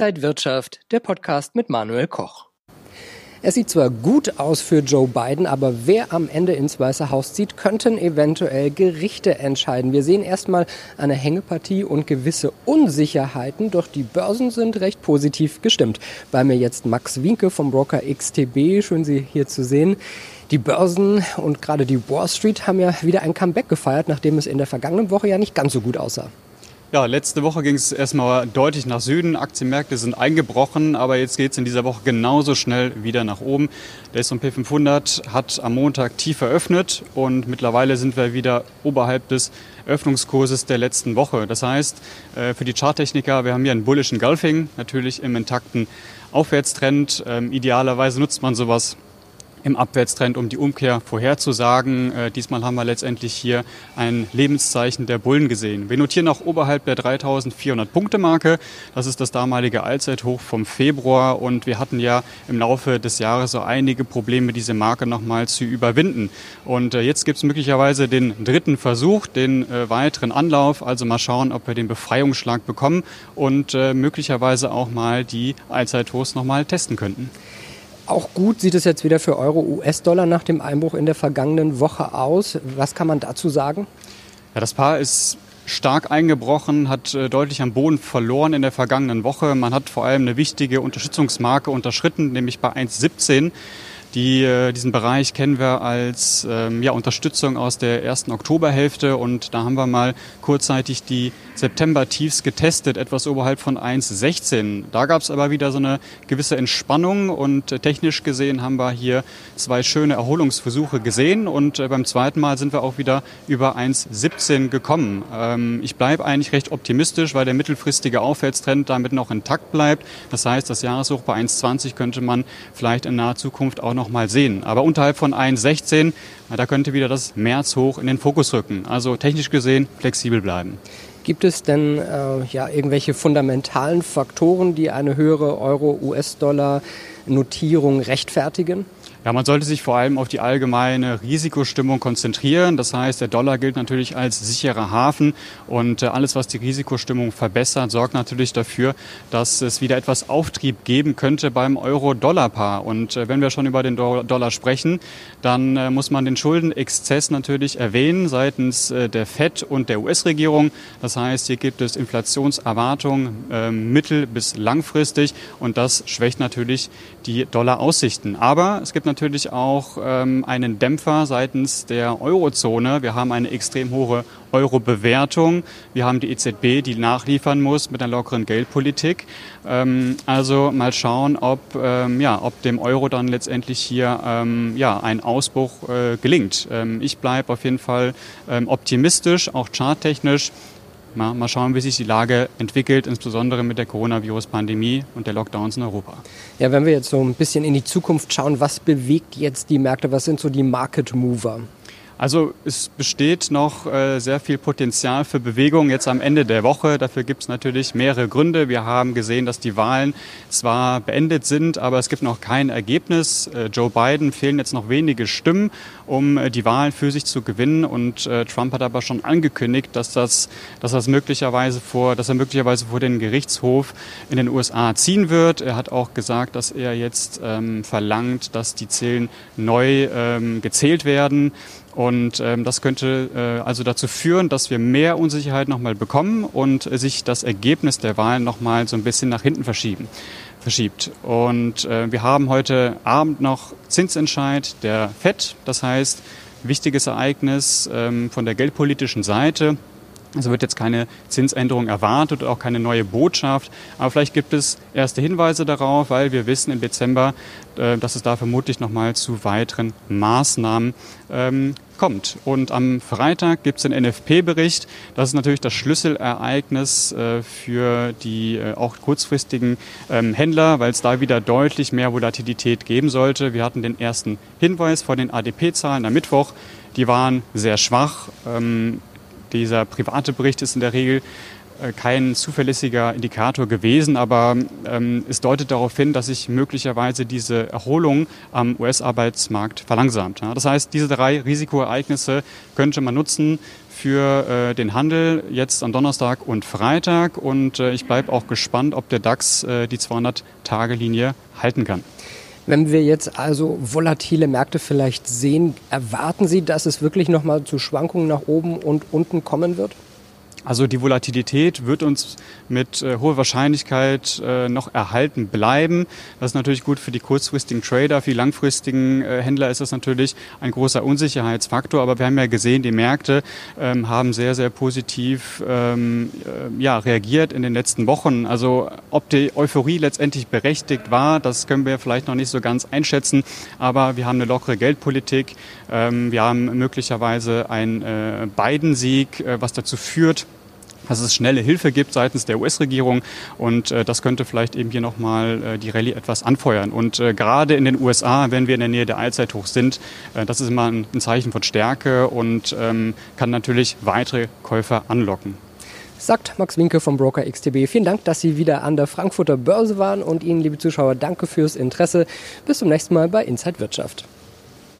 Inside Wirtschaft, der Podcast mit Manuel Koch. Es sieht zwar gut aus für Joe Biden, aber wer am Ende ins Weiße Haus zieht, könnten eventuell Gerichte entscheiden. Wir sehen erstmal eine Hängepartie und gewisse Unsicherheiten, doch die Börsen sind recht positiv gestimmt. Bei mir jetzt Max Winke vom Broker XTB. Schön, Sie hier zu sehen. Die Börsen und gerade die Wall Street haben ja wieder ein Comeback gefeiert, nachdem es in der vergangenen Woche ja nicht ganz so gut aussah. Ja, letzte Woche ging es erstmal deutlich nach Süden. Aktienmärkte sind eingebrochen, aber jetzt geht es in dieser Woche genauso schnell wieder nach oben. Der S&P 500 hat am Montag tief eröffnet und mittlerweile sind wir wieder oberhalb des Öffnungskurses der letzten Woche. Das heißt, äh, für die Charttechniker, wir haben hier einen bullischen Gulfing, natürlich im intakten Aufwärtstrend. Ähm, idealerweise nutzt man sowas im Abwärtstrend, um die Umkehr vorherzusagen. Äh, diesmal haben wir letztendlich hier ein Lebenszeichen der Bullen gesehen. Wir notieren auch oberhalb der 3400 Punkte Marke. Das ist das damalige Allzeithoch vom Februar und wir hatten ja im Laufe des Jahres so einige Probleme, diese Marke nochmal zu überwinden. Und äh, jetzt gibt es möglicherweise den dritten Versuch, den äh, weiteren Anlauf. Also mal schauen, ob wir den Befreiungsschlag bekommen und äh, möglicherweise auch mal die Allzeithochs nochmal testen könnten. Auch gut sieht es jetzt wieder für Euro US-Dollar nach dem Einbruch in der vergangenen Woche aus. Was kann man dazu sagen? Ja, das Paar ist stark eingebrochen, hat äh, deutlich am Boden verloren in der vergangenen Woche. Man hat vor allem eine wichtige Unterstützungsmarke unterschritten, nämlich bei 1,17. Die, äh, diesen Bereich kennen wir als ähm, ja, Unterstützung aus der ersten Oktoberhälfte und da haben wir mal kurzzeitig die September-Tiefs getestet, etwas oberhalb von 1,16. Da gab es aber wieder so eine gewisse Entspannung und äh, technisch gesehen haben wir hier zwei schöne Erholungsversuche gesehen und äh, beim zweiten Mal sind wir auch wieder über 1,17 gekommen. Ähm, ich bleibe eigentlich recht optimistisch, weil der mittelfristige Aufwärtstrend damit noch intakt bleibt. Das heißt, das Jahreshoch bei 1,20 könnte man vielleicht in naher Zukunft auch noch mal sehen. Aber unterhalb von 1,16, da könnte wieder das Märzhoch in den Fokus rücken. Also technisch gesehen flexibel bleiben. Gibt es denn äh, ja, irgendwelche fundamentalen Faktoren, die eine höhere Euro-US-Dollar-Notierung rechtfertigen? Ja, man sollte sich vor allem auf die allgemeine Risikostimmung konzentrieren. Das heißt, der Dollar gilt natürlich als sicherer Hafen und äh, alles, was die Risikostimmung verbessert, sorgt natürlich dafür, dass es wieder etwas Auftrieb geben könnte beim Euro-Dollar-Paar. Und äh, wenn wir schon über den Dollar sprechen, dann äh, muss man den Schuldenexzess natürlich erwähnen seitens der FED und der US-Regierung. Das heißt, hier gibt es Inflationserwartungen ähm, mittel- bis langfristig und das schwächt natürlich die Dollar-Aussichten. Aber es gibt natürlich auch ähm, einen Dämpfer seitens der Eurozone. Wir haben eine extrem hohe Euro-Bewertung. Wir haben die EZB, die nachliefern muss mit einer lockeren Geldpolitik. Ähm, also mal schauen, ob, ähm, ja, ob dem Euro dann letztendlich hier ähm, ja, ein Ausbruch äh, gelingt. Ähm, ich bleibe auf jeden Fall ähm, optimistisch, auch charttechnisch. Mal, mal schauen, wie sich die Lage entwickelt, insbesondere mit der Coronavirus-Pandemie und der Lockdowns in Europa. Ja, wenn wir jetzt so ein bisschen in die Zukunft schauen, was bewegt jetzt die Märkte? Was sind so die Market Mover? Also es besteht noch äh, sehr viel Potenzial für Bewegung jetzt am Ende der Woche. Dafür gibt es natürlich mehrere Gründe. Wir haben gesehen, dass die Wahlen zwar beendet sind, aber es gibt noch kein Ergebnis. Äh, Joe Biden fehlen jetzt noch wenige Stimmen, um äh, die Wahlen für sich zu gewinnen. Und Trump hat aber schon angekündigt, dass das, dass das möglicherweise vor, dass er möglicherweise vor den Gerichtshof in den USA ziehen wird. Er hat auch gesagt, dass er jetzt ähm, verlangt, dass die Zählen neu ähm, gezählt werden. Und ähm, das könnte äh, also dazu führen, dass wir mehr Unsicherheit nochmal bekommen und äh, sich das Ergebnis der Wahlen nochmal so ein bisschen nach hinten verschieben, verschiebt. Und äh, wir haben heute Abend noch Zinsentscheid der FED, das heißt wichtiges Ereignis ähm, von der geldpolitischen Seite. Also wird jetzt keine Zinsänderung erwartet auch keine neue Botschaft. Aber vielleicht gibt es erste Hinweise darauf, weil wir wissen im Dezember, äh, dass es da vermutlich nochmal zu weiteren Maßnahmen ähm, kommt. Und am Freitag gibt es den NFP-Bericht. Das ist natürlich das Schlüsselereignis äh, für die äh, auch kurzfristigen ähm, Händler, weil es da wieder deutlich mehr Volatilität geben sollte. Wir hatten den ersten Hinweis vor den ADP-Zahlen am Mittwoch. Die waren sehr schwach. Ähm, dieser private Bericht ist in der Regel äh, kein zuverlässiger Indikator gewesen, aber ähm, es deutet darauf hin, dass sich möglicherweise diese Erholung am US-Arbeitsmarkt verlangsamt. Ja. Das heißt, diese drei Risikoereignisse könnte man nutzen für äh, den Handel jetzt am Donnerstag und Freitag und äh, ich bleibe auch gespannt, ob der DAX äh, die 200-Tage-Linie halten kann. Wenn wir jetzt also volatile Märkte vielleicht sehen, erwarten Sie, dass es wirklich nochmal zu Schwankungen nach oben und unten kommen wird? Also die Volatilität wird uns mit äh, hoher Wahrscheinlichkeit äh, noch erhalten bleiben. Das ist natürlich gut für die kurzfristigen Trader. Für die langfristigen äh, Händler ist das natürlich ein großer Unsicherheitsfaktor. Aber wir haben ja gesehen, die Märkte ähm, haben sehr, sehr positiv ähm, äh, ja, reagiert in den letzten Wochen. Also ob die Euphorie letztendlich berechtigt war, das können wir vielleicht noch nicht so ganz einschätzen. Aber wir haben eine lockere Geldpolitik. Ähm, wir haben möglicherweise einen äh, Biden-Sieg, äh, was dazu führt, dass es schnelle Hilfe gibt seitens der US-Regierung und äh, das könnte vielleicht eben hier nochmal äh, die Rallye etwas anfeuern. Und äh, gerade in den USA, wenn wir in der Nähe der Allzeithoch sind, äh, das ist immer ein, ein, Zeichen von Stärke und ähm, kann natürlich weitere Käufer anlocken. Sagt Max Winke vom Broker XTB. Vielen Dank, dass Sie wieder an der Frankfurter Börse waren und Ihnen, liebe Zuschauer, danke fürs Interesse. Bis zum nächsten Mal bei Inside Wirtschaft.